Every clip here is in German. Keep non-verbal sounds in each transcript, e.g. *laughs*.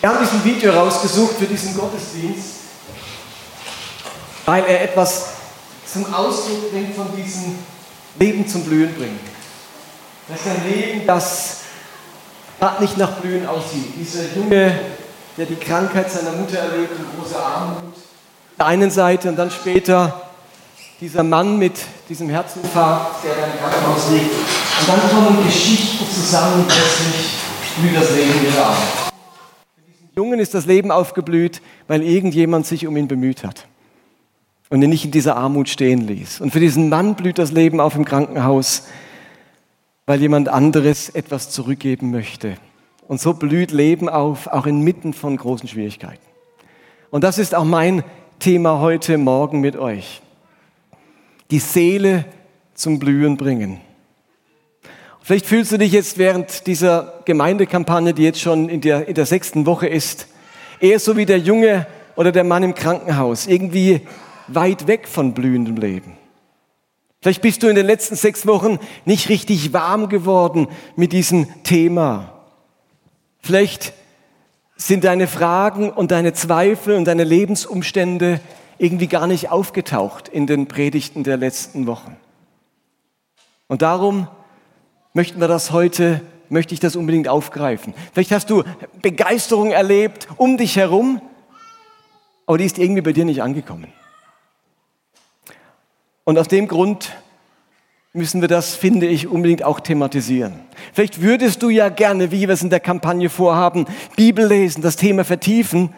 Wir haben diesen Video rausgesucht für diesen Gottesdienst, weil er etwas zum Ausdruck bringt von diesem Leben zum Blühen bringt. Das ist ein Leben, das gerade nicht nach Blühen aussieht. Dieser Junge, der die Krankheit seiner Mutter erlebt und große Armut, auf der einen Seite und dann später dieser Mann mit diesem Herzinfarkt, der dann im Krankenhaus liegt. Und dann kommen Geschichten zusammen, plötzlich blüht das Leben wieder auf. Jungen ist das Leben aufgeblüht, weil irgendjemand sich um ihn bemüht hat und ihn nicht in dieser Armut stehen ließ. Und für diesen Mann blüht das Leben auf im Krankenhaus, weil jemand anderes etwas zurückgeben möchte. Und so blüht Leben auf, auch inmitten von großen Schwierigkeiten. Und das ist auch mein Thema heute Morgen mit euch die Seele zum Blühen bringen. Vielleicht fühlst du dich jetzt während dieser Gemeindekampagne, die jetzt schon in der, in der sechsten Woche ist, eher so wie der Junge oder der Mann im Krankenhaus, irgendwie weit weg von blühendem Leben. Vielleicht bist du in den letzten sechs Wochen nicht richtig warm geworden mit diesem Thema. Vielleicht sind deine Fragen und deine Zweifel und deine Lebensumstände irgendwie gar nicht aufgetaucht in den Predigten der letzten Wochen. Und darum möchten wir das heute, möchte ich das unbedingt aufgreifen. Vielleicht hast du Begeisterung erlebt um dich herum, aber die ist irgendwie bei dir nicht angekommen. Und aus dem Grund müssen wir das, finde ich, unbedingt auch thematisieren. Vielleicht würdest du ja gerne, wie wir es in der Kampagne vorhaben, Bibel lesen, das Thema vertiefen,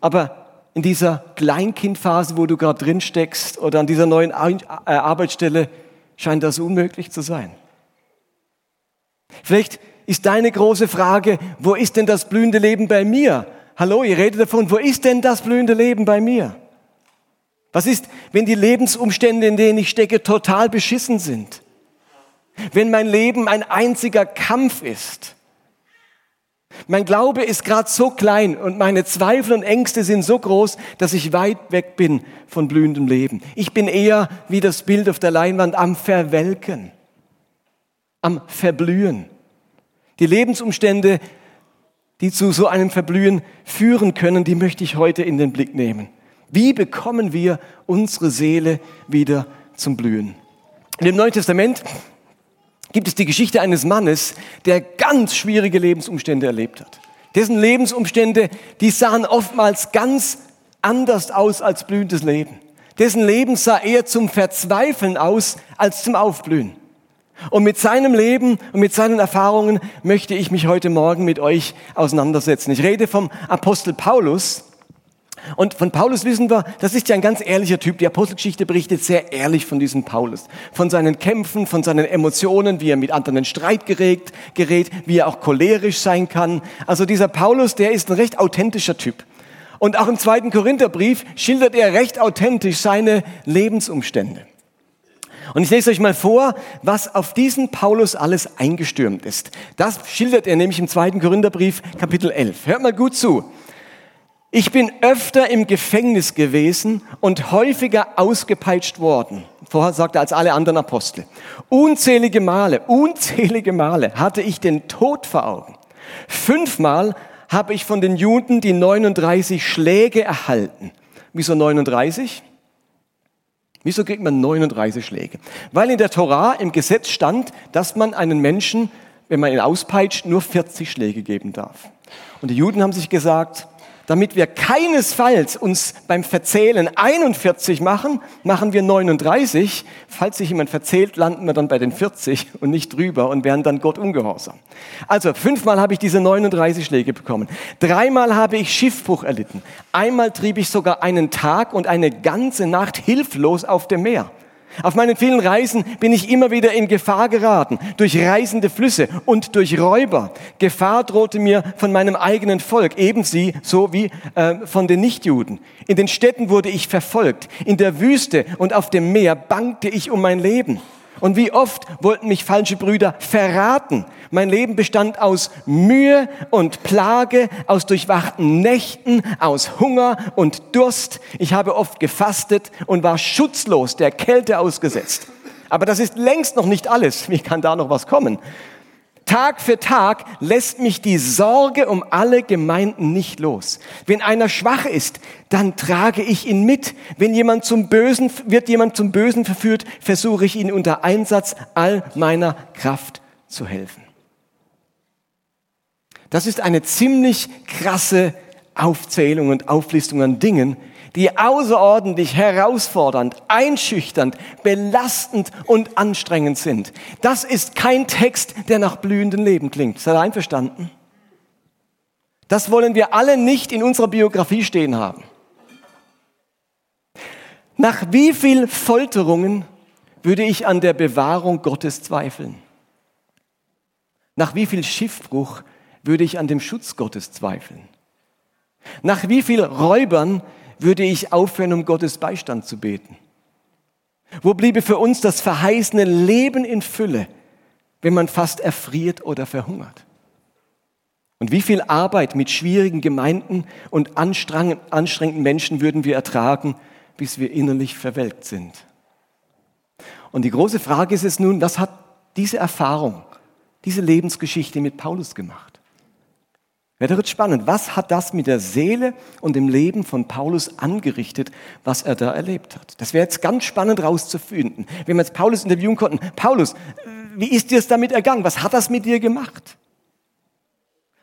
aber in dieser Kleinkindphase, wo du gerade drin steckst oder an dieser neuen äh, Arbeitsstelle, scheint das unmöglich zu sein. Vielleicht ist deine große Frage, wo ist denn das blühende Leben bei mir? Hallo, ihr redet davon, wo ist denn das blühende Leben bei mir? Was ist, wenn die Lebensumstände, in denen ich stecke, total beschissen sind? Wenn mein Leben ein einziger Kampf ist? Mein Glaube ist gerade so klein und meine Zweifel und Ängste sind so groß, dass ich weit weg bin von blühendem Leben. Ich bin eher wie das Bild auf der Leinwand am Verwelken, am Verblühen. Die Lebensumstände, die zu so einem Verblühen führen können, die möchte ich heute in den Blick nehmen. Wie bekommen wir unsere Seele wieder zum Blühen? In dem Neuen Testament gibt es die Geschichte eines Mannes, der ganz schwierige Lebensumstände erlebt hat. Dessen Lebensumstände, die sahen oftmals ganz anders aus als blühendes Leben. Dessen Leben sah eher zum Verzweifeln aus als zum Aufblühen. Und mit seinem Leben und mit seinen Erfahrungen möchte ich mich heute Morgen mit euch auseinandersetzen. Ich rede vom Apostel Paulus, und von Paulus wissen wir, das ist ja ein ganz ehrlicher Typ. Die Apostelgeschichte berichtet sehr ehrlich von diesem Paulus. Von seinen Kämpfen, von seinen Emotionen, wie er mit anderen in Streit gerät, gerät, wie er auch cholerisch sein kann. Also dieser Paulus, der ist ein recht authentischer Typ. Und auch im zweiten Korintherbrief schildert er recht authentisch seine Lebensumstände. Und ich lese euch mal vor, was auf diesen Paulus alles eingestürmt ist. Das schildert er nämlich im zweiten Korintherbrief, Kapitel 11. Hört mal gut zu. Ich bin öfter im Gefängnis gewesen und häufiger ausgepeitscht worden. Vorher sagte er als alle anderen Apostel. Unzählige Male, unzählige Male hatte ich den Tod vor Augen. Fünfmal habe ich von den Juden die 39 Schläge erhalten. Wieso 39? Wieso kriegt man 39 Schläge? Weil in der Torah im Gesetz stand, dass man einen Menschen, wenn man ihn auspeitscht, nur 40 Schläge geben darf. Und die Juden haben sich gesagt, damit wir keinesfalls uns beim Verzählen 41 machen, machen wir 39. Falls sich jemand verzählt, landen wir dann bei den 40 und nicht drüber und werden dann Gott ungehorsam. Also fünfmal habe ich diese 39 Schläge bekommen. Dreimal habe ich Schiffbruch erlitten. Einmal trieb ich sogar einen Tag und eine ganze Nacht hilflos auf dem Meer. Auf meinen vielen Reisen bin ich immer wieder in Gefahr geraten, durch reißende Flüsse und durch Räuber. Gefahr drohte mir von meinem eigenen Volk, ebenso so wie äh, von den Nichtjuden. In den Städten wurde ich verfolgt, in der Wüste und auf dem Meer bangte ich um mein Leben. Und wie oft wollten mich falsche Brüder verraten. Mein Leben bestand aus Mühe und Plage, aus durchwachten Nächten, aus Hunger und Durst. Ich habe oft gefastet und war schutzlos der Kälte ausgesetzt. Aber das ist längst noch nicht alles. Wie kann da noch was kommen? Tag für Tag lässt mich die Sorge um alle Gemeinden nicht los. Wenn einer schwach ist, dann trage ich ihn mit. Wenn jemand zum Bösen, wird jemand zum Bösen verführt, versuche ich ihn unter Einsatz all meiner Kraft zu helfen. Das ist eine ziemlich krasse Aufzählung und Auflistung an Dingen, die außerordentlich herausfordernd, einschüchternd, belastend und anstrengend sind. Das ist kein Text, der nach blühendem Leben klingt. Seid ihr einverstanden? Das wollen wir alle nicht in unserer Biografie stehen haben. Nach wie viel Folterungen würde ich an der Bewahrung Gottes zweifeln? Nach wie viel Schiffbruch würde ich an dem Schutz Gottes zweifeln? Nach wie viel Räubern würde ich aufhören, um Gottes Beistand zu beten? Wo bliebe für uns das verheißene Leben in Fülle, wenn man fast erfriert oder verhungert? Und wie viel Arbeit mit schwierigen Gemeinden und anstrengenden Menschen würden wir ertragen, bis wir innerlich verwelkt sind? Und die große Frage ist es nun, was hat diese Erfahrung, diese Lebensgeschichte mit Paulus gemacht? Wäre wird spannend. Was hat das mit der Seele und dem Leben von Paulus angerichtet, was er da erlebt hat? Das wäre jetzt ganz spannend rauszufinden. Wenn wir jetzt Paulus interviewen konnten, Paulus, wie ist dir es damit ergangen? Was hat das mit dir gemacht?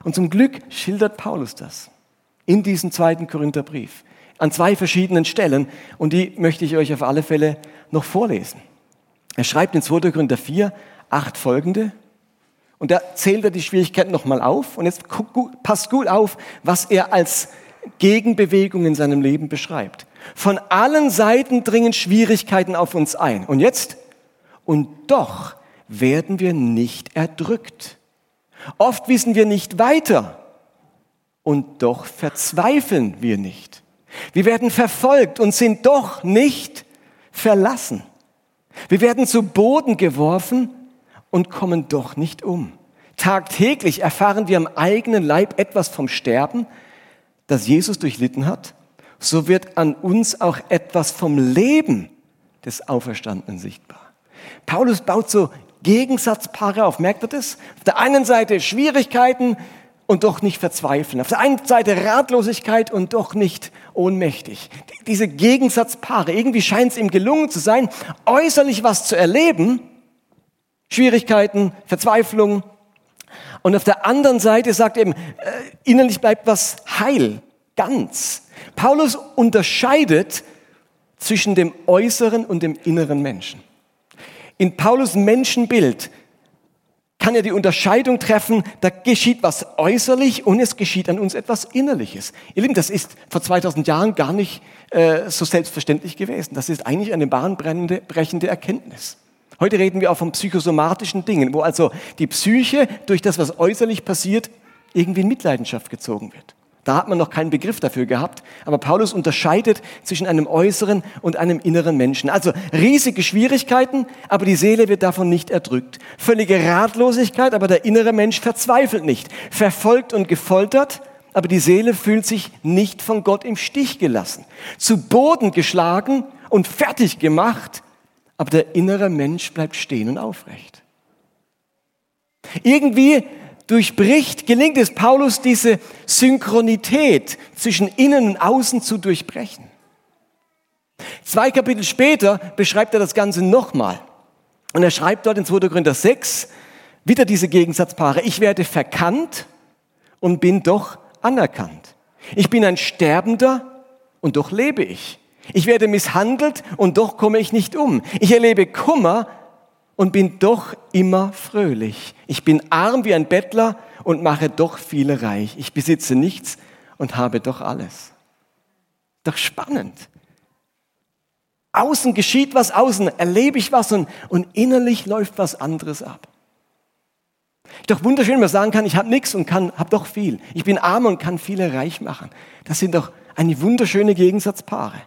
Und zum Glück schildert Paulus das in diesem zweiten Korintherbrief an zwei verschiedenen Stellen und die möchte ich euch auf alle Fälle noch vorlesen. Er schreibt in 2. Korinther 4, acht folgende. Und da zählt er die Schwierigkeiten nochmal auf. Und jetzt passt gut auf, was er als Gegenbewegung in seinem Leben beschreibt. Von allen Seiten dringen Schwierigkeiten auf uns ein. Und jetzt? Und doch werden wir nicht erdrückt. Oft wissen wir nicht weiter. Und doch verzweifeln wir nicht. Wir werden verfolgt und sind doch nicht verlassen. Wir werden zu Boden geworfen und kommen doch nicht um. Tagtäglich erfahren wir am eigenen Leib etwas vom Sterben, das Jesus durchlitten hat. So wird an uns auch etwas vom Leben des Auferstandenen sichtbar. Paulus baut so Gegensatzpaare auf. Merkt ihr das? Auf der einen Seite Schwierigkeiten und doch nicht verzweifeln. Auf der einen Seite Ratlosigkeit und doch nicht ohnmächtig. Diese Gegensatzpaare, irgendwie scheint es ihm gelungen zu sein, äußerlich was zu erleben, Schwierigkeiten, Verzweiflung. Und auf der anderen Seite sagt eben, äh, innerlich bleibt was heil, ganz. Paulus unterscheidet zwischen dem äußeren und dem inneren Menschen. In Paulus Menschenbild kann er die Unterscheidung treffen, da geschieht was äußerlich und es geschieht an uns etwas Innerliches. Ihr Lieben, das ist vor 2000 Jahren gar nicht äh, so selbstverständlich gewesen. Das ist eigentlich eine bahnbrechende Erkenntnis. Heute reden wir auch von psychosomatischen Dingen, wo also die Psyche durch das, was äußerlich passiert, irgendwie in Mitleidenschaft gezogen wird. Da hat man noch keinen Begriff dafür gehabt, aber Paulus unterscheidet zwischen einem äußeren und einem inneren Menschen. Also riesige Schwierigkeiten, aber die Seele wird davon nicht erdrückt. Völlige Ratlosigkeit, aber der innere Mensch verzweifelt nicht. Verfolgt und gefoltert, aber die Seele fühlt sich nicht von Gott im Stich gelassen. Zu Boden geschlagen und fertig gemacht, aber der innere Mensch bleibt stehen und aufrecht. Irgendwie durchbricht, gelingt es Paulus, diese Synchronität zwischen innen und außen zu durchbrechen. Zwei Kapitel später beschreibt er das Ganze nochmal. Und er schreibt dort in 2. Korinther 6 wieder diese Gegensatzpaare. Ich werde verkannt und bin doch anerkannt. Ich bin ein Sterbender und doch lebe ich. Ich werde misshandelt und doch komme ich nicht um. Ich erlebe Kummer und bin doch immer fröhlich. Ich bin arm wie ein Bettler und mache doch viele reich. Ich besitze nichts und habe doch alles. Doch spannend. Außen geschieht was, außen erlebe ich was und, und innerlich läuft was anderes ab. Doch wunderschön, wenn man sagen kann, ich habe nichts und kann, habe doch viel. Ich bin arm und kann viele reich machen. Das sind doch eine wunderschöne Gegensatzpaare.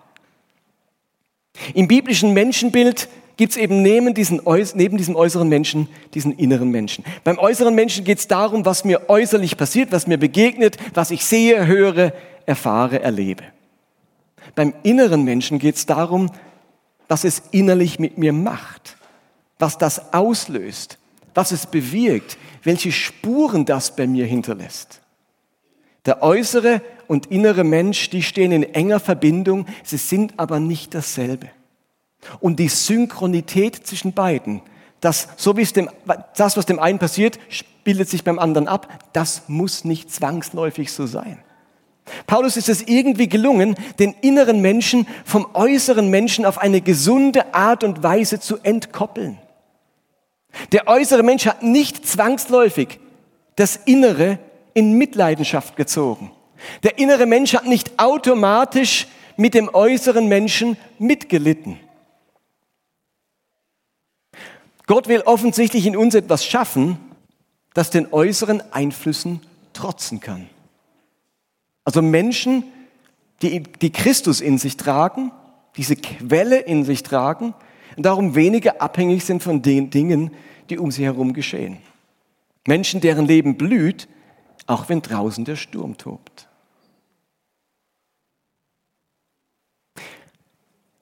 Im biblischen Menschenbild gibt es eben neben, diesen, neben diesem äußeren Menschen diesen inneren Menschen. Beim äußeren Menschen geht es darum, was mir äußerlich passiert, was mir begegnet, was ich sehe, höre, erfahre, erlebe. Beim inneren Menschen geht es darum, was es innerlich mit mir macht, was das auslöst, was es bewirkt, welche Spuren das bei mir hinterlässt. Der äußere und innere Mensch, die stehen in enger Verbindung, sie sind aber nicht dasselbe. Und die Synchronität zwischen beiden, das, so wie es dem, das, was dem einen passiert, bildet sich beim anderen ab, das muss nicht zwangsläufig so sein. Paulus ist es irgendwie gelungen, den inneren Menschen vom äußeren Menschen auf eine gesunde Art und Weise zu entkoppeln. Der äußere Mensch hat nicht zwangsläufig das Innere in Mitleidenschaft gezogen. Der innere Mensch hat nicht automatisch mit dem äußeren Menschen mitgelitten. Gott will offensichtlich in uns etwas schaffen, das den äußeren Einflüssen trotzen kann. Also Menschen, die, die Christus in sich tragen, diese Quelle in sich tragen und darum weniger abhängig sind von den Dingen, die um sie herum geschehen. Menschen, deren Leben blüht, auch wenn draußen der Sturm tobt.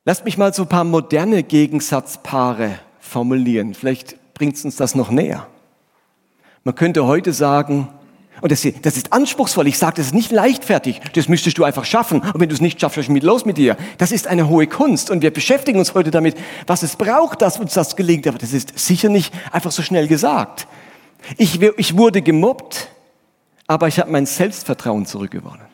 Lasst mich mal so ein paar moderne Gegensatzpaare formulieren. Vielleicht bringt es uns das noch näher. Man könnte heute sagen, und das, das ist anspruchsvoll, ich sage, das ist nicht leichtfertig, das müsstest du einfach schaffen. Und wenn du es nicht schaffst, ist mit los mit dir? Das ist eine hohe Kunst und wir beschäftigen uns heute damit, was es braucht, dass uns das gelingt. Aber das ist sicher nicht einfach so schnell gesagt. Ich, ich wurde gemobbt, aber ich habe mein Selbstvertrauen zurückgewonnen.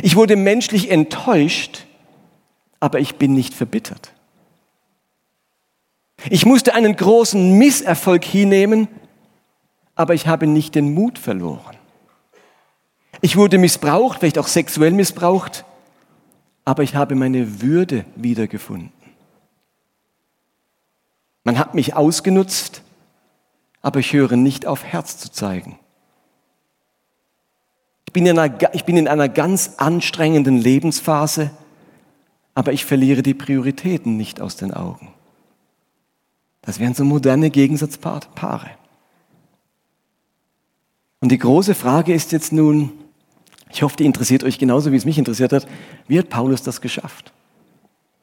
Ich wurde menschlich enttäuscht, aber ich bin nicht verbittert. Ich musste einen großen Misserfolg hinnehmen, aber ich habe nicht den Mut verloren. Ich wurde missbraucht, vielleicht auch sexuell missbraucht, aber ich habe meine Würde wiedergefunden. Man hat mich ausgenutzt, aber ich höre nicht auf Herz zu zeigen. Ich bin, in einer, ich bin in einer ganz anstrengenden Lebensphase, aber ich verliere die Prioritäten nicht aus den Augen. Das wären so moderne Gegensatzpaare. Und die große Frage ist jetzt nun, ich hoffe, die interessiert euch genauso, wie es mich interessiert hat, wie hat Paulus das geschafft?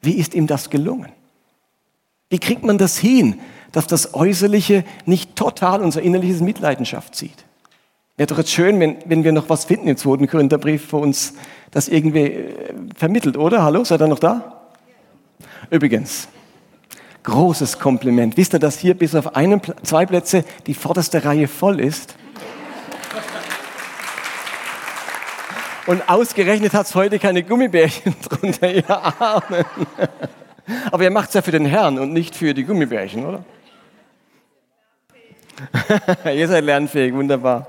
Wie ist ihm das gelungen? Wie kriegt man das hin, dass das Äußerliche nicht total unser innerliches Mitleidenschaft zieht? Wäre doch jetzt schön, wenn, wenn wir noch was finden im zweiten Korintherbrief für uns, das irgendwie äh, vermittelt, oder? Hallo, seid ihr noch da? Übrigens, großes Kompliment. Wisst ihr, dass hier bis auf einen, zwei Plätze die vorderste Reihe voll ist? Und ausgerechnet hat es heute keine Gummibärchen *laughs* drunter, ihr Armen. Aber ihr macht es ja für den Herrn und nicht für die Gummibärchen, oder? *laughs* ihr seid lernfähig, wunderbar.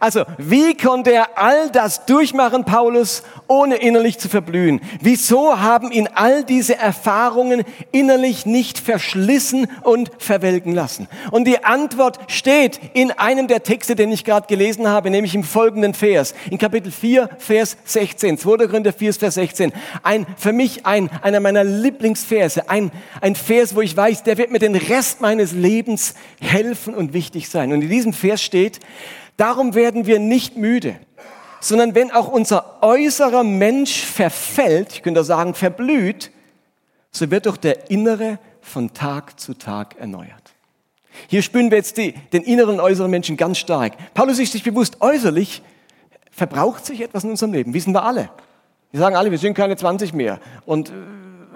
Also, wie konnte er all das durchmachen, Paulus, ohne innerlich zu verblühen? Wieso haben ihn all diese Erfahrungen innerlich nicht verschlissen und verwelken lassen? Und die Antwort steht in einem der Texte, den ich gerade gelesen habe, nämlich im folgenden Vers, in Kapitel 4, Vers 16, 2. Korinther 4, Vers 16. Ein, für mich ein, einer meiner Lieblingsverse, ein, ein Vers, wo ich weiß, der wird mir den Rest meines Lebens helfen und wichtig sein. Und in diesem Vers steht, Darum werden wir nicht müde, sondern wenn auch unser äußerer Mensch verfällt, ich könnte sagen verblüht, so wird doch der innere von Tag zu Tag erneuert. Hier spüren wir jetzt die, den inneren und äußeren Menschen ganz stark. Paulus ist sich bewusst, äußerlich verbraucht sich etwas in unserem Leben, wissen wir alle. Wir sagen alle, wir sind keine 20 mehr und äh,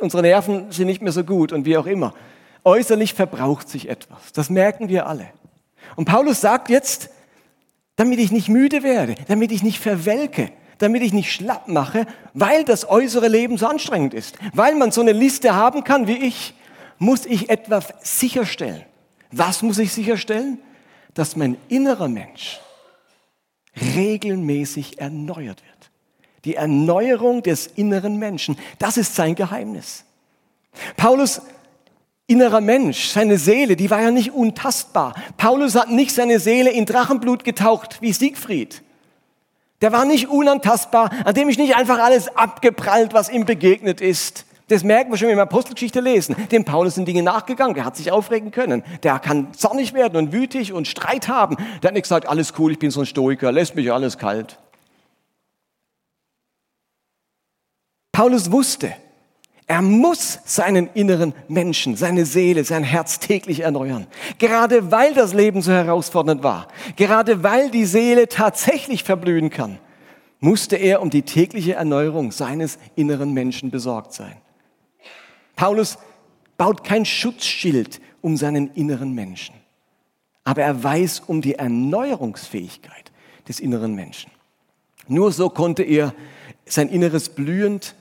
unsere Nerven sind nicht mehr so gut und wie auch immer. Äußerlich verbraucht sich etwas, das merken wir alle. Und Paulus sagt jetzt, damit ich nicht müde werde, damit ich nicht verwelke, damit ich nicht schlapp mache, weil das äußere Leben so anstrengend ist. Weil man so eine Liste haben kann wie ich, muss ich etwas sicherstellen. Was muss ich sicherstellen? Dass mein innerer Mensch regelmäßig erneuert wird. Die Erneuerung des inneren Menschen, das ist sein Geheimnis. Paulus innerer Mensch, seine Seele, die war ja nicht untastbar. Paulus hat nicht seine Seele in Drachenblut getaucht wie Siegfried. Der war nicht unantastbar, an dem ich nicht einfach alles abgeprallt, was ihm begegnet ist. Das merken wir schon, wenn wir Apostelgeschichte lesen. Dem Paulus sind Dinge nachgegangen, der hat sich aufregen können. Der kann zornig werden und wütig und Streit haben. Der hat nicht gesagt, alles cool, ich bin so ein Stoiker, lässt mich alles kalt. Paulus wusste, Er muss seinen inneren Menschen, seine Seele, sein Herz täglich erneuern. Gerade weil das Leben so herausfordernd war, gerade weil die Seele tatsächlich verblühen kann, musste er um die tägliche Erneuerung seines inneren Menschen besorgt sein. Paulus baut kein Schutzschild um seinen inneren Menschen, aber er weiß um die Erneuerungsfähigkeit des inneren Menschen. Nur so konnte er sein Inneres blühend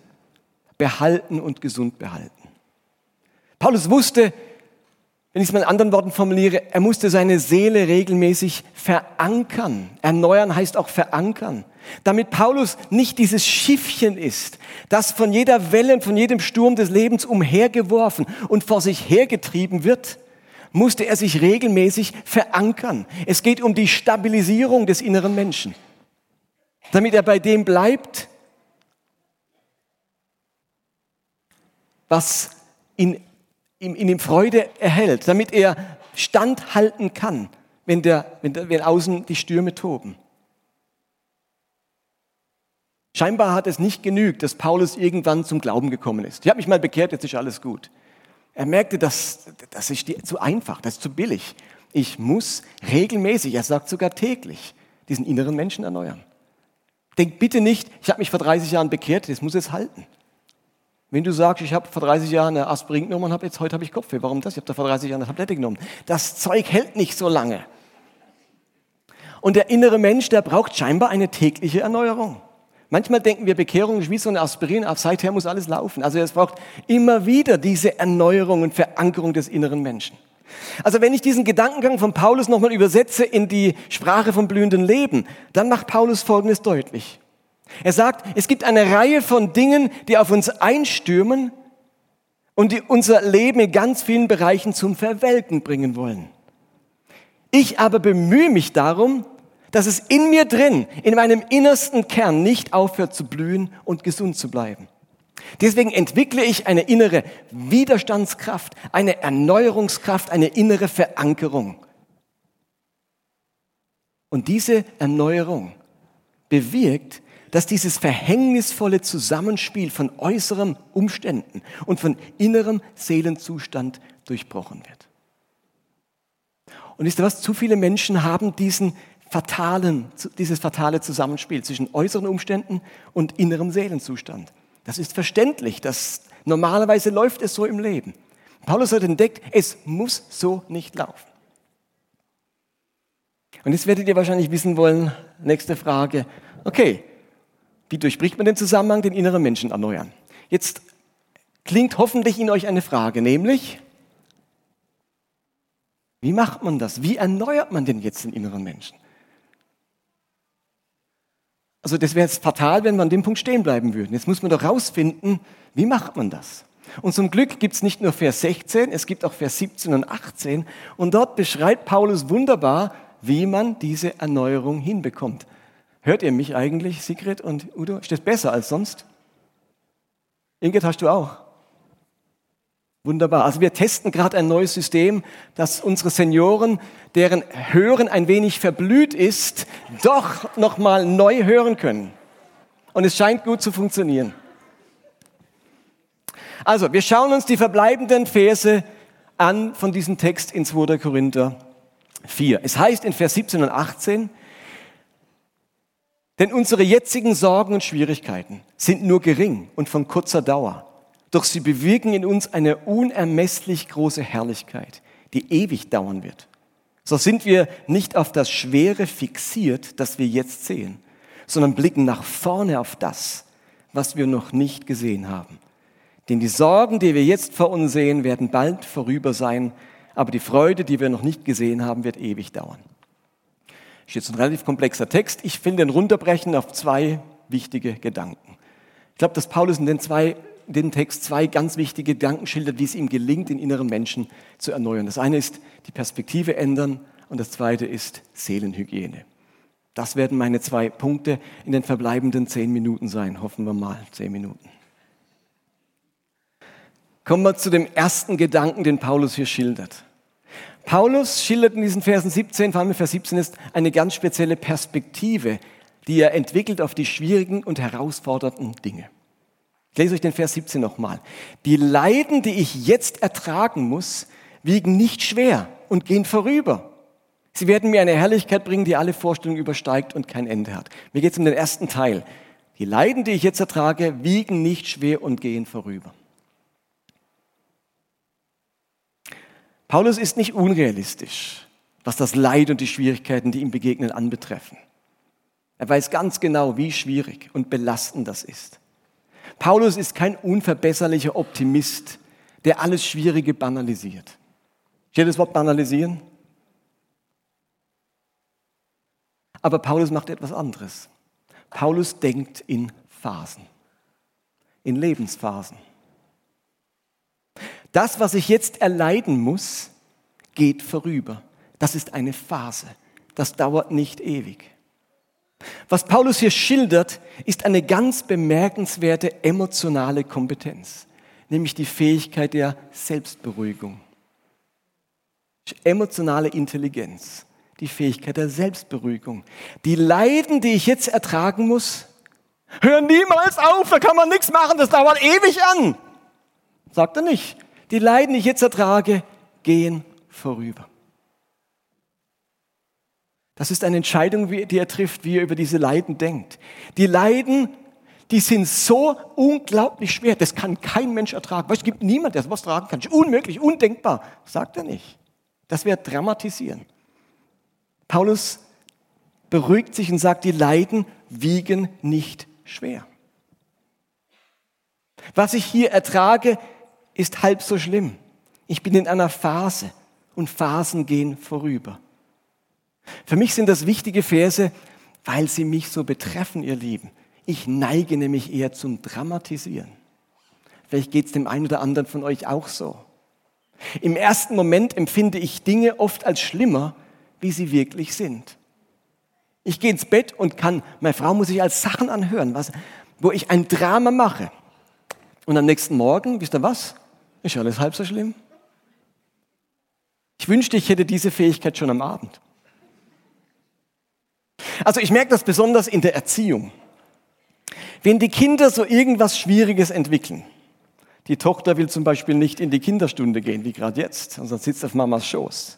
behalten und gesund behalten. Paulus wusste, wenn ich es mal in anderen Worten formuliere, er musste seine Seele regelmäßig verankern. Erneuern heißt auch verankern. Damit Paulus nicht dieses Schiffchen ist, das von jeder Welle und von jedem Sturm des Lebens umhergeworfen und vor sich hergetrieben wird, musste er sich regelmäßig verankern. Es geht um die Stabilisierung des inneren Menschen. Damit er bei dem bleibt, was in, in, in ihm Freude erhält, damit er standhalten kann, wenn, der, wenn, der, wenn außen die Stürme toben. Scheinbar hat es nicht genügt, dass Paulus irgendwann zum Glauben gekommen ist. Ich habe mich mal bekehrt, jetzt ist alles gut. Er merkte, dass das ist zu einfach, das ist zu billig. Ich muss regelmäßig, er sagt sogar täglich, diesen inneren Menschen erneuern. Denkt bitte nicht, ich habe mich vor 30 Jahren bekehrt, das muss es halten. Wenn du sagst, ich habe vor 30 Jahren eine Aspirin genommen und hab jetzt heute habe ich Kopfweh, warum das? Ich habe da vor 30 Jahren eine Tablette genommen. Das Zeug hält nicht so lange. Und der innere Mensch, der braucht scheinbar eine tägliche Erneuerung. Manchmal denken wir, Bekehrung ist wie so eine Aspirin, aber seither muss alles laufen. Also es braucht immer wieder diese Erneuerung und Verankerung des inneren Menschen. Also wenn ich diesen Gedankengang von Paulus nochmal übersetze in die Sprache vom blühenden Leben, dann macht Paulus Folgendes deutlich. Er sagt, es gibt eine Reihe von Dingen, die auf uns einstürmen und die unser Leben in ganz vielen Bereichen zum Verwelken bringen wollen. Ich aber bemühe mich darum, dass es in mir drin, in meinem innersten Kern nicht aufhört zu blühen und gesund zu bleiben. Deswegen entwickle ich eine innere Widerstandskraft, eine Erneuerungskraft, eine innere Verankerung. Und diese Erneuerung bewirkt, dass dieses verhängnisvolle Zusammenspiel von äußeren Umständen und von innerem Seelenzustand durchbrochen wird. Und wisst ihr was? Zu viele Menschen haben diesen fatalen, dieses fatale Zusammenspiel zwischen äußeren Umständen und innerem Seelenzustand. Das ist verständlich. Das, normalerweise läuft es so im Leben. Paulus hat entdeckt, es muss so nicht laufen. Und jetzt werdet ihr wahrscheinlich wissen wollen, nächste Frage, okay, wie durchbricht man den Zusammenhang, den inneren Menschen erneuern? Jetzt klingt hoffentlich in euch eine Frage, nämlich, wie macht man das? Wie erneuert man denn jetzt den inneren Menschen? Also das wäre jetzt fatal, wenn wir an dem Punkt stehen bleiben würden. Jetzt muss man doch rausfinden, wie macht man das? Und zum Glück gibt es nicht nur Vers 16, es gibt auch Vers 17 und 18. Und dort beschreibt Paulus wunderbar, wie man diese Erneuerung hinbekommt. Hört ihr mich eigentlich, Sigrid und Udo? Ist das besser als sonst? Ingrid, hast du auch? Wunderbar. Also wir testen gerade ein neues System, dass unsere Senioren, deren Hören ein wenig verblüht ist, doch nochmal neu hören können. Und es scheint gut zu funktionieren. Also, wir schauen uns die verbleibenden Verse an von diesem Text in 2. Korinther 4. Es heißt in Vers 17 und 18, denn unsere jetzigen Sorgen und Schwierigkeiten sind nur gering und von kurzer Dauer. Doch sie bewirken in uns eine unermesslich große Herrlichkeit, die ewig dauern wird. So sind wir nicht auf das Schwere fixiert, das wir jetzt sehen, sondern blicken nach vorne auf das, was wir noch nicht gesehen haben. Denn die Sorgen, die wir jetzt vor uns sehen, werden bald vorüber sein, aber die Freude, die wir noch nicht gesehen haben, wird ewig dauern ist jetzt ein relativ komplexer Text. Ich will den runterbrechen auf zwei wichtige Gedanken. Ich glaube, dass Paulus in den, zwei, den Text zwei ganz wichtige Gedanken schildert, wie es ihm gelingt, den inneren Menschen zu erneuern. Das eine ist die Perspektive ändern und das zweite ist Seelenhygiene. Das werden meine zwei Punkte in den verbleibenden zehn Minuten sein. Hoffen wir mal, zehn Minuten. Kommen wir zu dem ersten Gedanken, den Paulus hier schildert. Paulus schildert in diesen Versen 17, vor allem Vers 17 ist eine ganz spezielle Perspektive, die er entwickelt auf die schwierigen und herausfordernden Dinge. Ich lese euch den Vers 17 nochmal. Die Leiden, die ich jetzt ertragen muss, wiegen nicht schwer und gehen vorüber. Sie werden mir eine Herrlichkeit bringen, die alle Vorstellungen übersteigt und kein Ende hat. Mir geht es um den ersten Teil. Die Leiden, die ich jetzt ertrage, wiegen nicht schwer und gehen vorüber. Paulus ist nicht unrealistisch, was das Leid und die Schwierigkeiten, die ihm begegnen, anbetreffen. Er weiß ganz genau, wie schwierig und belastend das ist. Paulus ist kein unverbesserlicher Optimist, der alles Schwierige banalisiert. Steht das Wort banalisieren? Aber Paulus macht etwas anderes. Paulus denkt in Phasen, in Lebensphasen. Das, was ich jetzt erleiden muss, geht vorüber. Das ist eine Phase. Das dauert nicht ewig. Was Paulus hier schildert, ist eine ganz bemerkenswerte emotionale Kompetenz, nämlich die Fähigkeit der Selbstberuhigung. Emotionale Intelligenz, die Fähigkeit der Selbstberuhigung. Die Leiden, die ich jetzt ertragen muss, hören niemals auf, da kann man nichts machen, das dauert ewig an. Sagt er nicht. Die Leiden, die ich jetzt ertrage, gehen vorüber. Das ist eine Entscheidung, die er trifft, wie er über diese Leiden denkt. Die Leiden, die sind so unglaublich schwer, das kann kein Mensch ertragen. Es gibt niemand, der sowas tragen kann. Unmöglich, undenkbar, sagt er nicht. Das wäre dramatisieren. Paulus beruhigt sich und sagt, die Leiden wiegen nicht schwer. Was ich hier ertrage, ist halb so schlimm. Ich bin in einer Phase und Phasen gehen vorüber. Für mich sind das wichtige Verse, weil sie mich so betreffen, ihr Lieben. Ich neige nämlich eher zum Dramatisieren. Vielleicht geht es dem einen oder anderen von euch auch so. Im ersten Moment empfinde ich Dinge oft als schlimmer, wie sie wirklich sind. Ich gehe ins Bett und kann, meine Frau muss sich als Sachen anhören, was, wo ich ein Drama mache. Und am nächsten Morgen, wisst ihr was? Ist alles halb so schlimm. Ich wünschte, ich hätte diese Fähigkeit schon am Abend. Also ich merke das besonders in der Erziehung. Wenn die Kinder so irgendwas Schwieriges entwickeln, die Tochter will zum Beispiel nicht in die Kinderstunde gehen, wie gerade jetzt, sondern sitzt auf Mamas Schoß.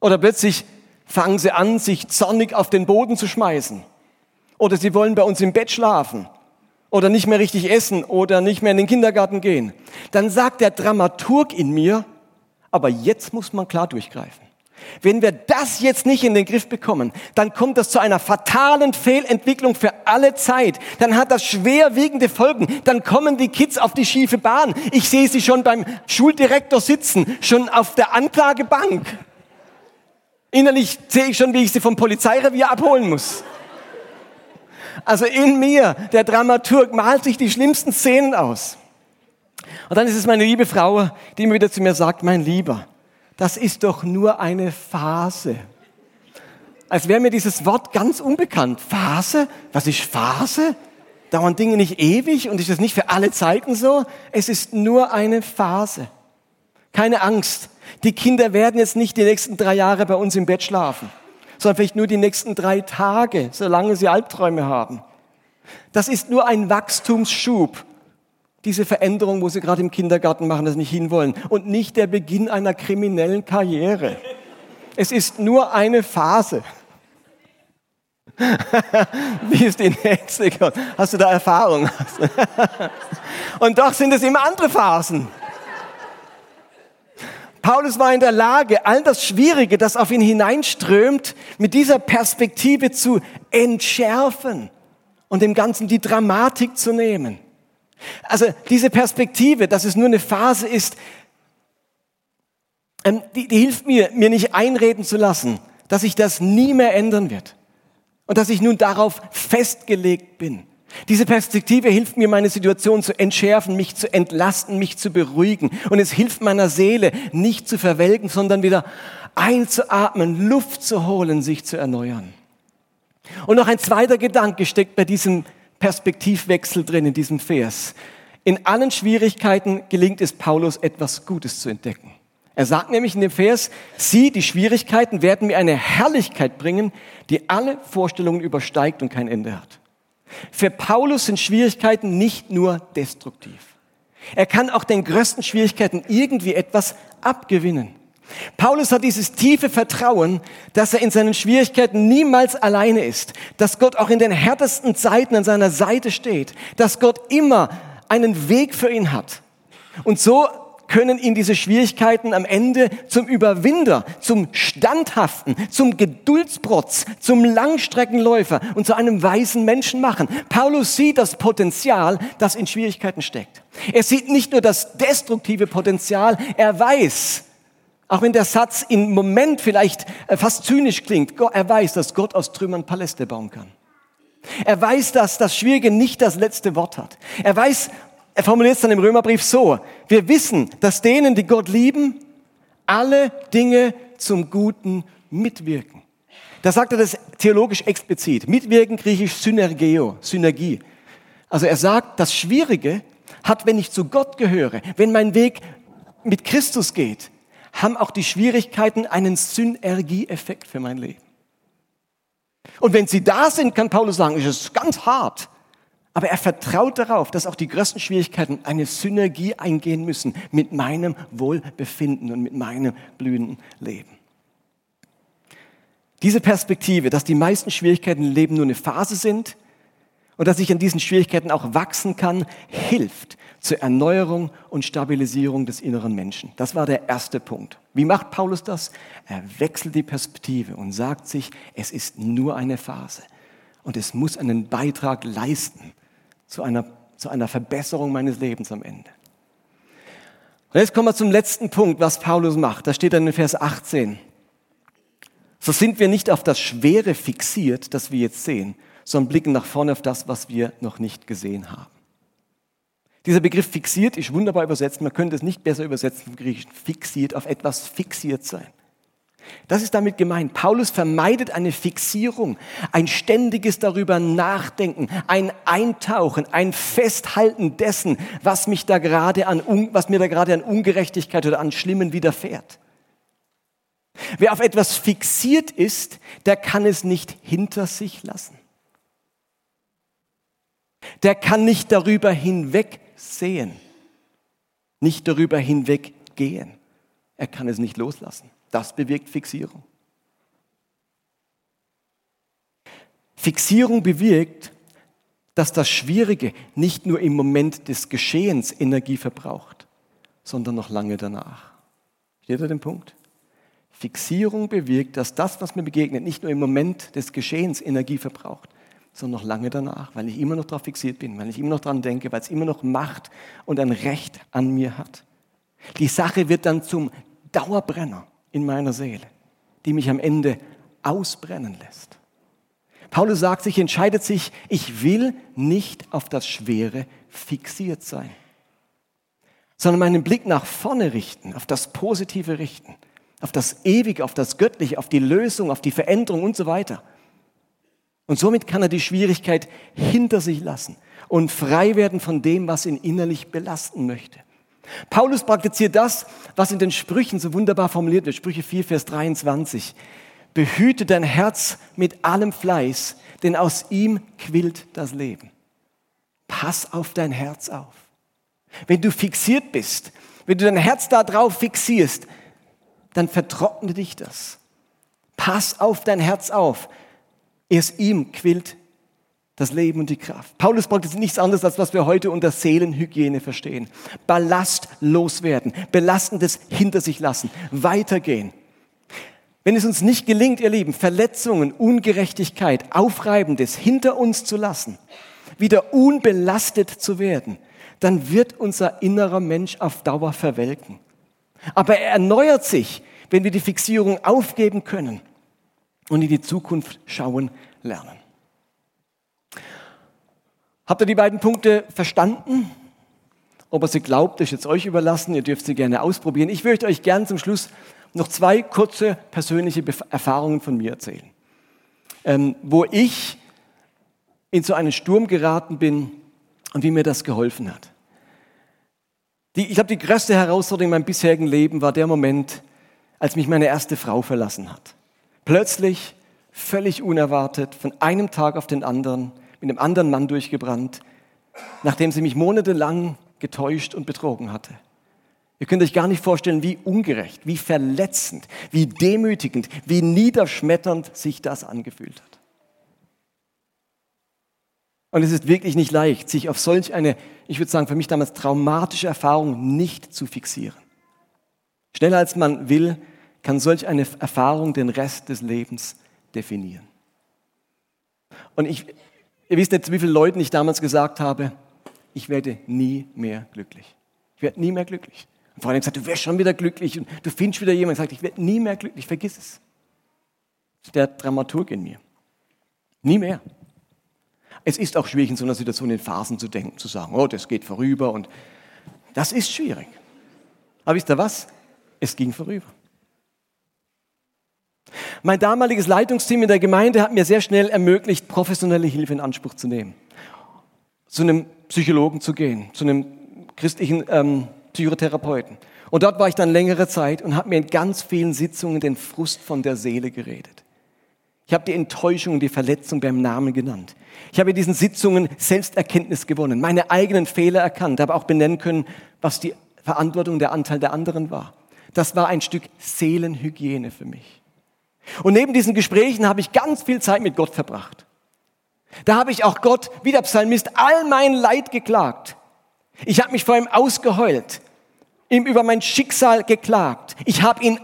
Oder plötzlich fangen sie an, sich zornig auf den Boden zu schmeißen. Oder sie wollen bei uns im Bett schlafen. Oder nicht mehr richtig essen. Oder nicht mehr in den Kindergarten gehen. Dann sagt der Dramaturg in mir, aber jetzt muss man klar durchgreifen. Wenn wir das jetzt nicht in den Griff bekommen, dann kommt das zu einer fatalen Fehlentwicklung für alle Zeit. Dann hat das schwerwiegende Folgen. Dann kommen die Kids auf die schiefe Bahn. Ich sehe sie schon beim Schuldirektor sitzen, schon auf der Anklagebank. Innerlich sehe ich schon, wie ich sie vom Polizeirevier abholen muss. Also in mir, der Dramaturg malt sich die schlimmsten Szenen aus. Und dann ist es meine liebe Frau, die immer wieder zu mir sagt, mein Lieber, das ist doch nur eine Phase. Als wäre mir dieses Wort ganz unbekannt. Phase? Was ist Phase? Dauern Dinge nicht ewig und ist das nicht für alle Zeiten so? Es ist nur eine Phase. Keine Angst. Die Kinder werden jetzt nicht die nächsten drei Jahre bei uns im Bett schlafen, sondern vielleicht nur die nächsten drei Tage, solange sie Albträume haben. Das ist nur ein Wachstumsschub diese Veränderung, wo sie gerade im Kindergarten machen, das nicht hinwollen. Und nicht der Beginn einer kriminellen Karriere. Es ist nur eine Phase. *laughs* Wie ist die nächste? Hast du da Erfahrung? *laughs* Und doch sind es immer andere Phasen. Paulus war in der Lage, all das Schwierige, das auf ihn hineinströmt, mit dieser Perspektive zu entschärfen und dem Ganzen die Dramatik zu nehmen. Also diese Perspektive, dass es nur eine Phase ist, ähm, die, die hilft mir, mir nicht einreden zu lassen, dass sich das nie mehr ändern wird und dass ich nun darauf festgelegt bin. Diese Perspektive hilft mir, meine Situation zu entschärfen, mich zu entlasten, mich zu beruhigen. Und es hilft meiner Seele, nicht zu verwelken, sondern wieder einzuatmen, Luft zu holen, sich zu erneuern. Und noch ein zweiter Gedanke steckt bei diesem Perspektivwechsel drin in diesem Vers. In allen Schwierigkeiten gelingt es Paulus, etwas Gutes zu entdecken. Er sagt nämlich in dem Vers, Sie, die Schwierigkeiten, werden mir eine Herrlichkeit bringen, die alle Vorstellungen übersteigt und kein Ende hat. Für Paulus sind Schwierigkeiten nicht nur destruktiv. Er kann auch den größten Schwierigkeiten irgendwie etwas abgewinnen. Paulus hat dieses tiefe Vertrauen, dass er in seinen Schwierigkeiten niemals alleine ist, dass Gott auch in den härtesten Zeiten an seiner Seite steht, dass Gott immer einen Weg für ihn hat. Und so können ihn diese Schwierigkeiten am Ende zum Überwinder, zum Standhaften, zum Geduldsprotz, zum Langstreckenläufer und zu einem weisen Menschen machen. Paulus sieht das Potenzial, das in Schwierigkeiten steckt. Er sieht nicht nur das destruktive Potenzial, er weiß, auch wenn der Satz im Moment vielleicht äh, fast zynisch klingt, er weiß, dass Gott aus Trümmern Paläste bauen kann. Er weiß, dass das Schwierige nicht das letzte Wort hat. Er weiß, er formuliert es dann im Römerbrief so, wir wissen, dass denen, die Gott lieben, alle Dinge zum Guten mitwirken. Da sagt er das theologisch explizit. Mitwirken griechisch Synergeo, Synergie. Also er sagt, das Schwierige hat, wenn ich zu Gott gehöre, wenn mein Weg mit Christus geht, haben auch die Schwierigkeiten einen Synergieeffekt für mein Leben. Und wenn sie da sind, kann Paulus sagen, ist es ganz hart. Aber er vertraut darauf, dass auch die größten Schwierigkeiten eine Synergie eingehen müssen mit meinem Wohlbefinden und mit meinem blühenden Leben. Diese Perspektive, dass die meisten Schwierigkeiten im Leben nur eine Phase sind und dass ich an diesen Schwierigkeiten auch wachsen kann, hilft, zur Erneuerung und Stabilisierung des inneren Menschen. Das war der erste Punkt. Wie macht Paulus das? Er wechselt die Perspektive und sagt sich, es ist nur eine Phase und es muss einen Beitrag leisten zu einer, zu einer Verbesserung meines Lebens am Ende. Und jetzt kommen wir zum letzten Punkt, was Paulus macht. Da steht dann in Vers 18. So sind wir nicht auf das Schwere fixiert, das wir jetzt sehen, sondern blicken nach vorne auf das, was wir noch nicht gesehen haben. Dieser Begriff fixiert ist wunderbar übersetzt. Man könnte es nicht besser übersetzen vom Griechischen. Fixiert, auf etwas fixiert sein. Das ist damit gemeint. Paulus vermeidet eine Fixierung, ein ständiges darüber nachdenken, ein Eintauchen, ein Festhalten dessen, was mich da gerade an, was mir da gerade an Ungerechtigkeit oder an Schlimmen widerfährt. Wer auf etwas fixiert ist, der kann es nicht hinter sich lassen. Der kann nicht darüber hinweg sehen, nicht darüber hinweggehen. Er kann es nicht loslassen. Das bewirkt Fixierung. Fixierung bewirkt, dass das Schwierige nicht nur im Moment des Geschehens Energie verbraucht, sondern noch lange danach. Steht ihr den Punkt? Fixierung bewirkt, dass das, was mir begegnet, nicht nur im Moment des Geschehens Energie verbraucht, sondern noch lange danach, weil ich immer noch darauf fixiert bin, weil ich immer noch daran denke, weil es immer noch Macht und ein Recht an mir hat. Die Sache wird dann zum Dauerbrenner in meiner Seele, die mich am Ende ausbrennen lässt. Paulus sagt sich, entscheidet sich, ich will nicht auf das Schwere fixiert sein, sondern meinen Blick nach vorne richten, auf das Positive richten, auf das Ewige, auf das Göttliche, auf die Lösung, auf die Veränderung und so weiter. Und somit kann er die Schwierigkeit hinter sich lassen und frei werden von dem, was ihn innerlich belasten möchte. Paulus praktiziert das, was in den Sprüchen so wunderbar formuliert wird. Sprüche 4, Vers 23. Behüte dein Herz mit allem Fleiß, denn aus ihm quillt das Leben. Pass auf dein Herz auf. Wenn du fixiert bist, wenn du dein Herz darauf fixierst, dann vertrockne dich das. Pass auf dein Herz auf. Erst ihm quillt das Leben und die Kraft. Paulus braucht jetzt nichts anderes, als was wir heute unter Seelenhygiene verstehen. Ballast loswerden, Belastendes hinter sich lassen, weitergehen. Wenn es uns nicht gelingt, ihr Lieben, Verletzungen, Ungerechtigkeit, Aufreibendes hinter uns zu lassen, wieder unbelastet zu werden, dann wird unser innerer Mensch auf Dauer verwelken. Aber er erneuert sich, wenn wir die Fixierung aufgeben können und in die Zukunft schauen lernen. Habt ihr die beiden Punkte verstanden? Ob ihr sie glaubt, ist jetzt euch überlassen. Ihr dürft sie gerne ausprobieren. Ich möchte euch gerne zum Schluss noch zwei kurze persönliche Erfahrungen von mir erzählen, ähm, wo ich in so einen Sturm geraten bin und wie mir das geholfen hat. Die, ich glaube, die größte Herausforderung in meinem bisherigen Leben war der Moment, als mich meine erste Frau verlassen hat. Plötzlich, völlig unerwartet, von einem Tag auf den anderen, mit einem anderen Mann durchgebrannt, nachdem sie mich monatelang getäuscht und betrogen hatte. Ihr könnt euch gar nicht vorstellen, wie ungerecht, wie verletzend, wie demütigend, wie niederschmetternd sich das angefühlt hat. Und es ist wirklich nicht leicht, sich auf solch eine, ich würde sagen, für mich damals traumatische Erfahrung nicht zu fixieren. Schneller als man will, kann solch eine Erfahrung den Rest des Lebens definieren. Und ich, ihr wisst nicht, wie viele Leuten ich damals gesagt habe, ich werde nie mehr glücklich. Ich werde nie mehr glücklich. Und vor allem gesagt, du wirst schon wieder glücklich und du findest wieder jemanden, sagt, ich werde nie mehr glücklich, vergiss es. Das ist der Dramaturg in mir. Nie mehr. Es ist auch schwierig, in so einer Situation in Phasen zu denken, zu sagen, oh, das geht vorüber und das ist schwierig. Aber wisst ihr was? Es ging vorüber. Mein damaliges Leitungsteam in der Gemeinde hat mir sehr schnell ermöglicht, professionelle Hilfe in Anspruch zu nehmen. Zu einem Psychologen zu gehen, zu einem christlichen ähm, Psychotherapeuten. Und dort war ich dann längere Zeit und habe mir in ganz vielen Sitzungen den Frust von der Seele geredet. Ich habe die Enttäuschung und die Verletzung beim Namen genannt. Ich habe in diesen Sitzungen Selbsterkenntnis gewonnen, meine eigenen Fehler erkannt, aber auch benennen können, was die Verantwortung der Anteil der anderen war. Das war ein Stück Seelenhygiene für mich. Und neben diesen Gesprächen habe ich ganz viel Zeit mit Gott verbracht. Da habe ich auch Gott, wie der Psalmist, all mein Leid geklagt. Ich habe mich vor ihm ausgeheult, ihm über mein Schicksal geklagt. Ich habe ihn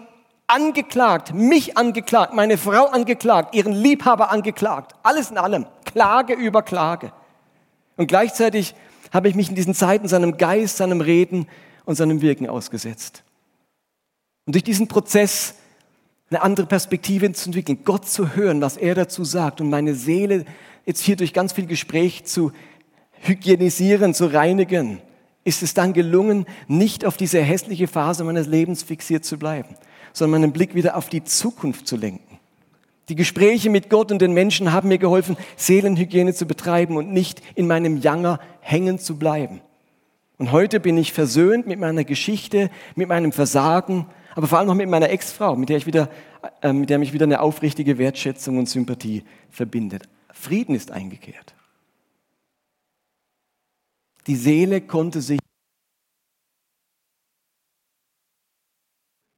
angeklagt, mich angeklagt, meine Frau angeklagt, ihren Liebhaber angeklagt. Alles in allem. Klage über Klage. Und gleichzeitig habe ich mich in diesen Zeiten seinem Geist, seinem Reden und seinem Wirken ausgesetzt. Und durch diesen Prozess eine andere Perspektive zu entwickeln, Gott zu hören, was er dazu sagt und meine Seele jetzt hier durch ganz viel Gespräch zu hygienisieren, zu reinigen, ist es dann gelungen, nicht auf diese hässliche Phase meines Lebens fixiert zu bleiben, sondern meinen Blick wieder auf die Zukunft zu lenken. Die Gespräche mit Gott und den Menschen haben mir geholfen, Seelenhygiene zu betreiben und nicht in meinem Janger hängen zu bleiben. Und heute bin ich versöhnt mit meiner Geschichte, mit meinem Versagen, aber vor allem auch mit meiner Ex-Frau, mit der ich wieder, äh, mit der mich wieder eine aufrichtige Wertschätzung und Sympathie verbindet. Frieden ist eingekehrt. Die Seele konnte sich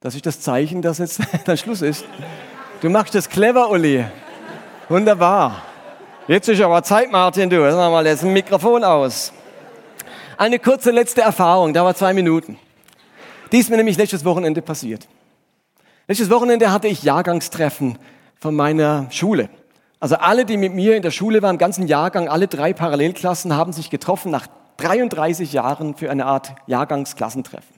Das ist das Zeichen, dass jetzt *laughs* der Schluss ist. Du machst das clever, Uli. Wunderbar. Jetzt ist aber Zeit, Martin, du. Jetzt wir mal ein Mikrofon aus. Eine kurze letzte Erfahrung, da war zwei Minuten. Die ist mir nämlich letztes Wochenende passiert. Letztes Wochenende hatte ich Jahrgangstreffen von meiner Schule. Also alle, die mit mir in der Schule waren, im ganzen Jahrgang, alle drei Parallelklassen haben sich getroffen nach 33 Jahren für eine Art Jahrgangsklassentreffen.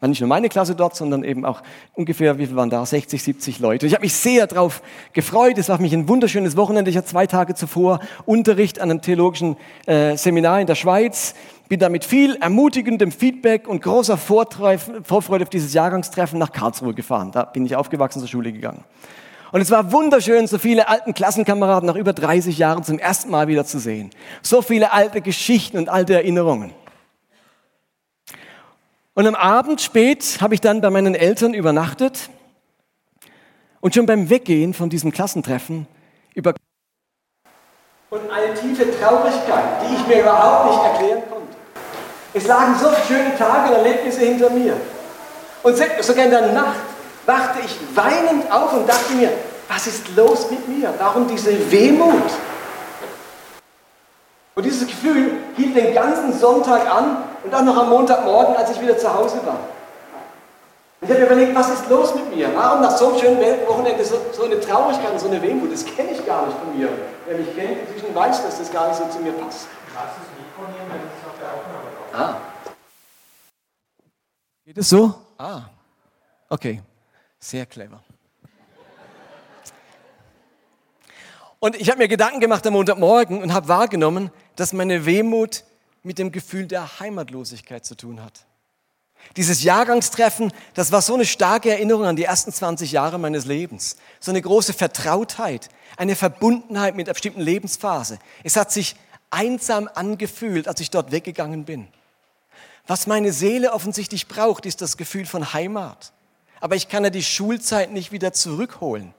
War nicht nur meine Klasse dort, sondern eben auch ungefähr, wie viel waren da? 60, 70 Leute. Ich habe mich sehr darauf gefreut. Es war für mich ein wunderschönes Wochenende. Ich hatte zwei Tage zuvor Unterricht an einem theologischen äh, Seminar in der Schweiz. Bin da mit viel ermutigendem Feedback und großer Vorfreude auf dieses Jahrgangstreffen nach Karlsruhe gefahren. Da bin ich aufgewachsen zur Schule gegangen. Und es war wunderschön, so viele alten Klassenkameraden nach über 30 Jahren zum ersten Mal wieder zu sehen. So viele alte Geschichten und alte Erinnerungen. Und am Abend spät habe ich dann bei meinen Eltern übernachtet und schon beim Weggehen von diesem Klassentreffen über und eine tiefe Traurigkeit, die ich mir überhaupt nicht erklären konnte. Es lagen so schöne Tage und Erlebnisse hinter mir. Und sogar in der Nacht wachte ich weinend auf und dachte mir, was ist los mit mir? Warum diese Wehmut? Und dieses Gefühl hielt den ganzen Sonntag an und auch noch am Montagmorgen, als ich wieder zu Hause war. Ich habe mir überlegt, was ist los mit mir? Warum nach so einem schönen Wochenende so, so eine Traurigkeit und so eine Wehmut? Das kenne ich gar nicht von mir. Wer mich kennt, inzwischen weiß, dass das gar nicht so zu mir passt. Kannst du es Mikro nehmen, wenn es auf der Aufnahme Ah. Geht es so? Ah. Okay. Sehr clever. Und ich habe mir Gedanken gemacht am Montagmorgen und habe wahrgenommen, dass meine Wehmut mit dem Gefühl der Heimatlosigkeit zu tun hat. Dieses Jahrgangstreffen, das war so eine starke Erinnerung an die ersten 20 Jahre meines Lebens. So eine große Vertrautheit, eine Verbundenheit mit einer bestimmten Lebensphase. Es hat sich einsam angefühlt, als ich dort weggegangen bin. Was meine Seele offensichtlich braucht, ist das Gefühl von Heimat. Aber ich kann ja die Schulzeit nicht wieder zurückholen.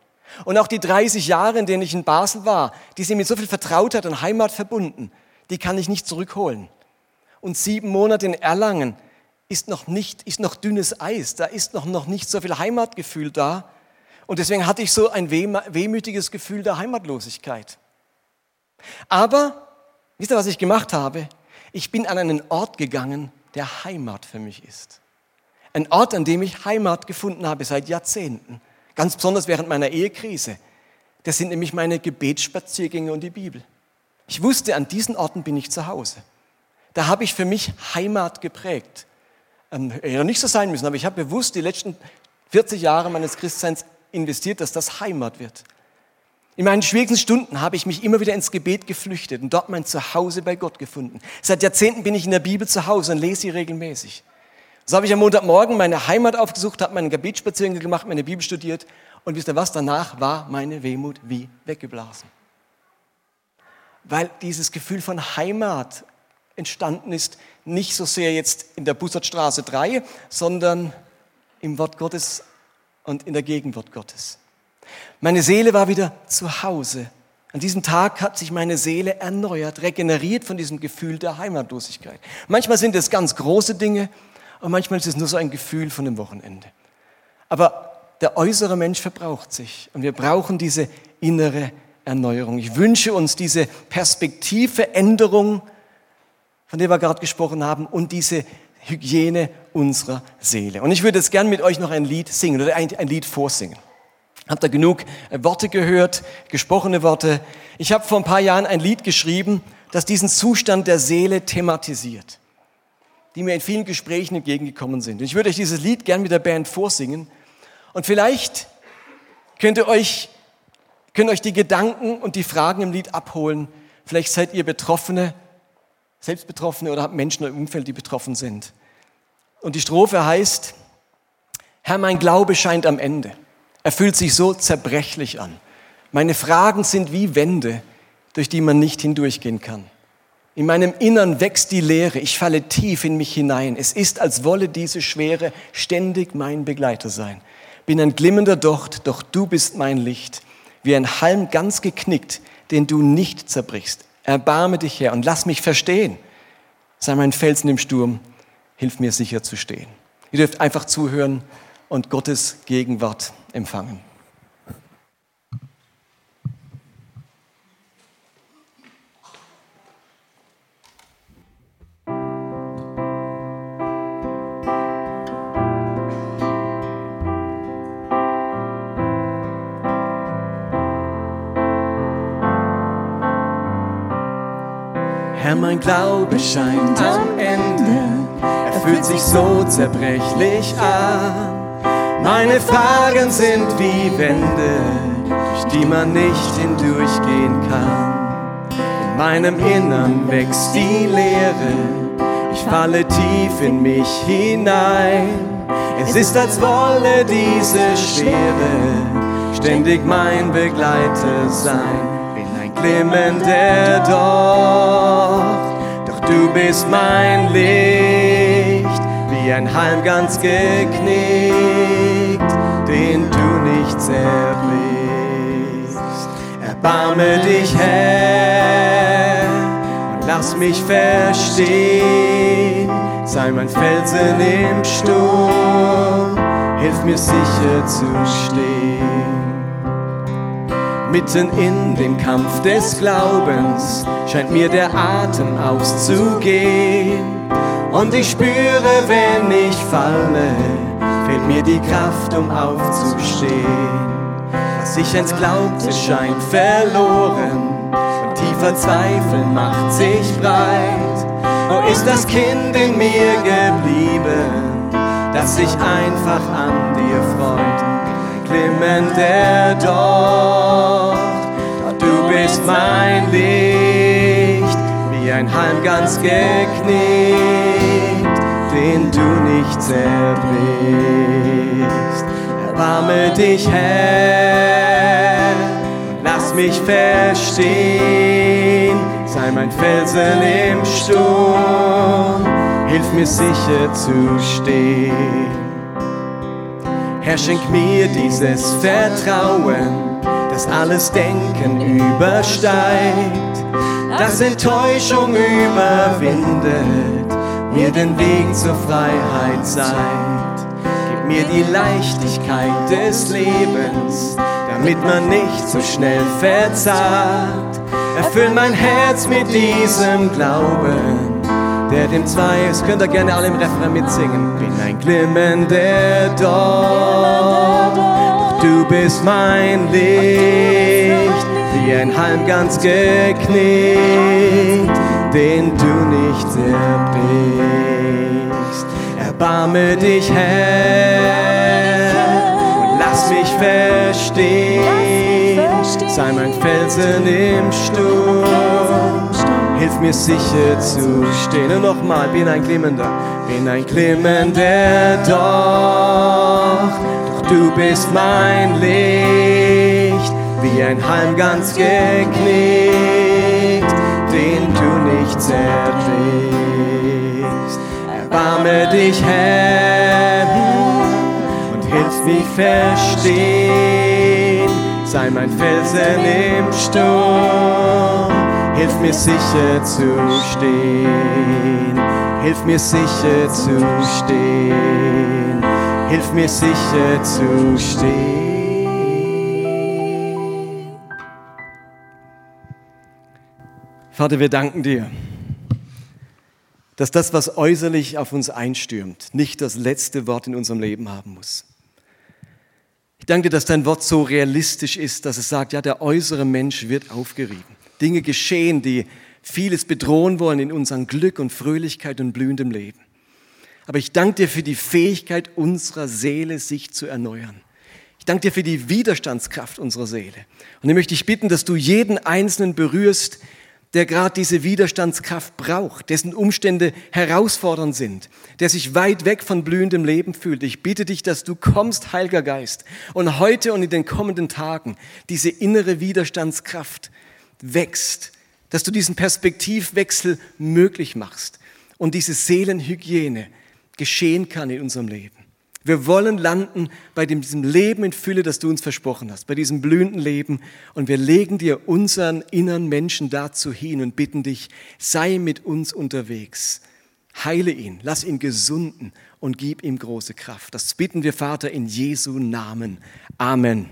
Und auch die 30 Jahre, in denen ich in Basel war, die sind mit so viel Vertrautheit und Heimat verbunden, die kann ich nicht zurückholen. Und sieben Monate in Erlangen ist noch nicht, ist noch dünnes Eis, da ist noch, noch nicht so viel Heimatgefühl da. Und deswegen hatte ich so ein wehmütiges Gefühl der Heimatlosigkeit. Aber, wisst ihr, was ich gemacht habe? Ich bin an einen Ort gegangen, der Heimat für mich ist. Ein Ort, an dem ich Heimat gefunden habe seit Jahrzehnten. Ganz besonders während meiner Ehekrise. Das sind nämlich meine Gebetsspaziergänge und die Bibel. Ich wusste, an diesen Orten bin ich zu Hause. Da habe ich für mich Heimat geprägt. Ähm, ja, nicht so sein müssen, aber ich habe bewusst die letzten 40 Jahre meines Christseins investiert, dass das Heimat wird. In meinen schwierigsten Stunden habe ich mich immer wieder ins Gebet geflüchtet und dort mein Zuhause bei Gott gefunden. Seit Jahrzehnten bin ich in der Bibel zu Hause und lese sie regelmäßig. So habe ich am Montagmorgen meine Heimat aufgesucht, habe meinen Gebetsspaziergang gemacht, meine Bibel studiert und wisst ihr was, danach war meine Wehmut wie weggeblasen. Weil dieses Gefühl von Heimat entstanden ist, nicht so sehr jetzt in der Bussertstraße 3, sondern im Wort Gottes und in der Gegenwart Gottes. Meine Seele war wieder zu Hause. An diesem Tag hat sich meine Seele erneuert, regeneriert von diesem Gefühl der Heimatlosigkeit. Manchmal sind es ganz große Dinge und manchmal ist es nur so ein Gefühl von dem Wochenende. Aber der äußere Mensch verbraucht sich und wir brauchen diese innere Erneuerung. Ich wünsche uns diese Perspektiveänderung, von der wir gerade gesprochen haben, und diese Hygiene unserer Seele. Und ich würde jetzt gern mit euch noch ein Lied singen oder ein, ein Lied vorsingen. Habt ihr genug äh, Worte gehört, gesprochene Worte? Ich habe vor ein paar Jahren ein Lied geschrieben, das diesen Zustand der Seele thematisiert, die mir in vielen Gesprächen entgegengekommen sind. Und ich würde euch dieses Lied gern mit der Band vorsingen. Und vielleicht könnt ihr euch, könnt euch die Gedanken und die Fragen im Lied abholen. Vielleicht seid ihr Betroffene, selbst Betroffene oder Menschen im Umfeld, die betroffen sind. Und die Strophe heißt, Herr, mein Glaube scheint am Ende. Er fühlt sich so zerbrechlich an. Meine Fragen sind wie Wände, durch die man nicht hindurchgehen kann. In meinem Innern wächst die Leere, ich falle tief in mich hinein. Es ist, als wolle diese Schwere ständig mein Begleiter sein. Bin ein glimmender Docht, doch du bist mein Licht, wie ein Halm ganz geknickt, den du nicht zerbrichst. Erbarme dich, Herr, und lass mich verstehen. Sei mein Felsen im Sturm, hilf mir sicher zu stehen. Ihr dürft einfach zuhören und Gottes Gegenwart empfangen. Herr, mein Glaube scheint am Ende er fühlt sich so zerbrechlich an. Meine Fragen sind wie Wände, durch die man nicht hindurchgehen kann. In meinem Innern wächst die Leere, ich falle tief in mich hinein. Es ist, als wolle diese Schwere ständig mein Begleiter sein. Glimmender Docht, doch du bist mein Licht wie ein Halm ganz geknickt, den du nicht zerbrichst. Erbarme dich, Herr, und lass mich verstehen. Sei mein Felsen im Sturm, hilf mir sicher zu stehen. Mitten in dem Kampf des Glaubens scheint mir der Atem auszugehen und ich spüre, wenn ich falle, fehlt mir die Kraft, um aufzustehen. Was ich einst glaubte, scheint verloren. Und tiefer Zweifel macht sich breit. Wo ist das Kind in mir geblieben, das sich einfach an dir freut? Klimmender dort, du bist mein Licht wie ein Halm ganz geknickt, den du nicht zerbrichst. Erbarme dich, Herr, lass mich verstehen, sei mein Felsen im Sturm, hilf mir sicher zu stehen. Herr, schenk mir dieses Vertrauen, das alles Denken übersteigt, das Enttäuschung überwindet, mir den Weg zur Freiheit zeigt. Gib mir die Leichtigkeit des Lebens, damit man nicht so schnell verzagt. Erfüll mein Herz mit diesem Glauben, der dem zwei ist. Könnt ihr gerne alle im Refrain mitsingen. Bin ein glimmender Dorf, doch du bist mein Licht, wie ein Halm ganz geknickt, den du nicht erbrichst. Erbarme dich, Herr, und lass mich verstehen. Sei mein Felsen im Sturm hilf mir sicher zu stehen. Und nochmal, bin ein Glimmender, bin ein Glimmender doch, doch du bist mein Licht, wie ein Halm ganz geknickt, den du nicht zerbrichst. Erbarme dich, Herr, und hilf mir verstehen, sei mein Felsen im Sturm Hilf mir sicher zu stehen. Hilf mir sicher zu stehen. Hilf mir sicher zu stehen. Vater, wir danken dir, dass das, was äußerlich auf uns einstürmt, nicht das letzte Wort in unserem Leben haben muss. Ich danke dir, dass dein Wort so realistisch ist, dass es sagt, ja, der äußere Mensch wird aufgerieben. Dinge geschehen, die vieles bedrohen wollen in unserem Glück und Fröhlichkeit und blühendem Leben. Aber ich danke dir für die Fähigkeit unserer Seele, sich zu erneuern. Ich danke dir für die Widerstandskraft unserer Seele. Und ich möchte dich bitten, dass du jeden Einzelnen berührst, der gerade diese Widerstandskraft braucht, dessen Umstände herausfordernd sind, der sich weit weg von blühendem Leben fühlt. Ich bitte dich, dass du kommst, Heiliger Geist, und heute und in den kommenden Tagen diese innere Widerstandskraft wächst, dass du diesen Perspektivwechsel möglich machst und diese Seelenhygiene geschehen kann in unserem Leben. Wir wollen landen bei diesem Leben in Fülle, das du uns versprochen hast, bei diesem blühenden Leben. Und wir legen dir unseren inneren Menschen dazu hin und bitten dich, sei mit uns unterwegs. Heile ihn, lass ihn gesunden und gib ihm große Kraft. Das bitten wir, Vater, in Jesu Namen. Amen.